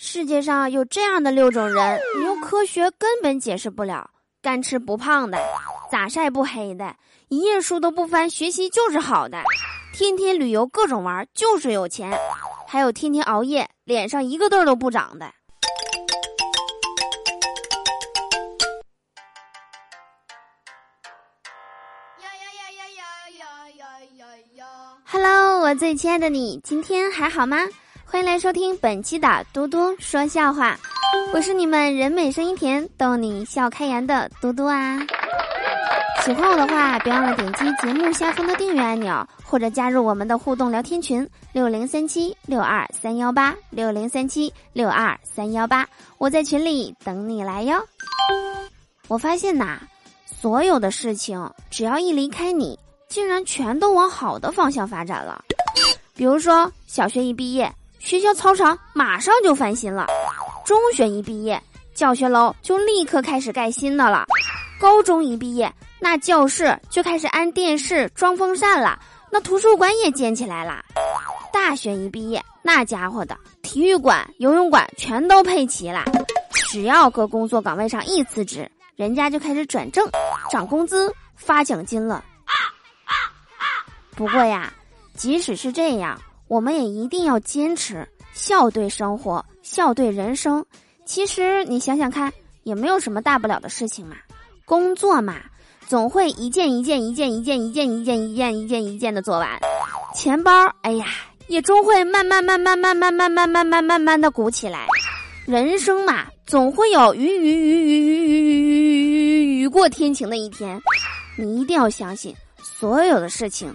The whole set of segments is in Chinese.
世界上有这样的六种人，你用科学根本解释不了：干吃不胖的，咋晒不黑的，一页书都不翻，学习就是好的，天天旅游各种玩，就是有钱。还有天天熬夜，脸上一个痘都不长的。呀呀呀呀呀呀呀呀！Hello，我最亲爱的你，今天还好吗？欢迎来收听本期的嘟嘟说笑话，我是你们人美声音甜逗你笑开颜的嘟嘟啊！喜欢我的话，别忘了点击节目下方的订阅按钮，或者加入我们的互动聊天群六零三七六二三幺八六零三七六二三幺八，我在群里等你来哟。我发现呐，所有的事情只要一离开你，竟然全都往好的方向发展了。比如说，小学一毕业。学校操场马上就翻新了，中学一毕业，教学楼就立刻开始盖新的了；高中一毕业，那教室就开始安电视、装风扇了，那图书馆也建起来了；大学一毕业，那家伙的体育馆、游泳馆全都配齐了。只要搁工作岗位上一辞职，人家就开始转正、涨工资、发奖金了。不过呀，即使是这样。我们也一定要坚持笑对生活，笑对人生。其实你想想看，也没有什么大不了的事情嘛。工作嘛，总会一件一件、一件一件、一件一件、一件一件一件的做完。钱包，哎呀，也终会慢慢、慢慢、慢慢、慢慢、慢慢、慢慢的鼓起来。人生嘛，总会有雨雨雨雨雨雨雨雨雨过天晴的一天。你一定要相信，所有的事情。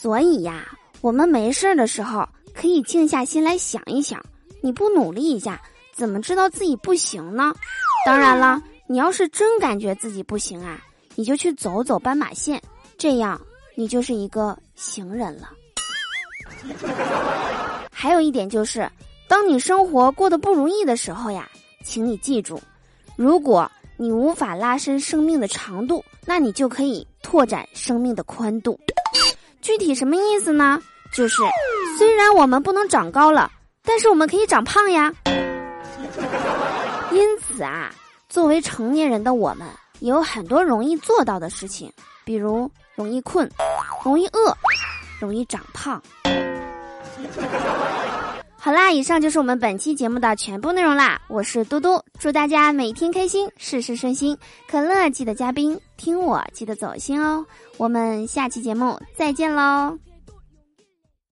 所以呀，我们没事儿的时候可以静下心来想一想，你不努力一下，怎么知道自己不行呢？当然了，你要是真感觉自己不行啊，你就去走走斑马线，这样你就是一个行人了。还有一点就是，当你生活过得不如意的时候呀，请你记住，如果你无法拉伸生命的长度，那你就可以拓展生命的宽度。具体什么意思呢？就是虽然我们不能长高了，但是我们可以长胖呀。因此啊，作为成年人的我们，也有很多容易做到的事情，比如容易困、容易饿、容易长胖。以上就是我们本期节目的全部内容啦。我是嘟嘟，祝大家每天开心，事事顺心。可乐记得加冰，听我记得走心哦。我们下期节目再见喽。